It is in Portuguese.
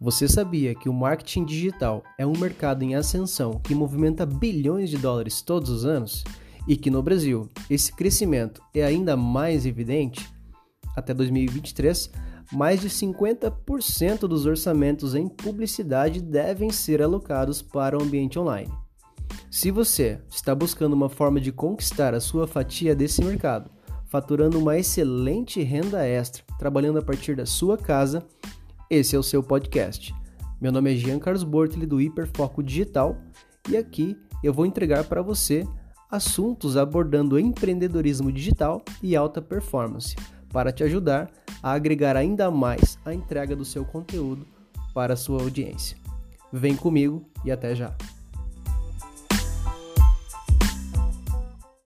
Você sabia que o marketing digital é um mercado em ascensão que movimenta bilhões de dólares todos os anos? E que no Brasil esse crescimento é ainda mais evidente? Até 2023, mais de 50% dos orçamentos em publicidade devem ser alocados para o ambiente online. Se você está buscando uma forma de conquistar a sua fatia desse mercado, faturando uma excelente renda extra, trabalhando a partir da sua casa, esse é o seu podcast. Meu nome é Jean Carlos Bortoli do Hiperfoco Digital e aqui eu vou entregar para você assuntos abordando empreendedorismo digital e alta performance para te ajudar a agregar ainda mais a entrega do seu conteúdo para a sua audiência. Vem comigo e até já!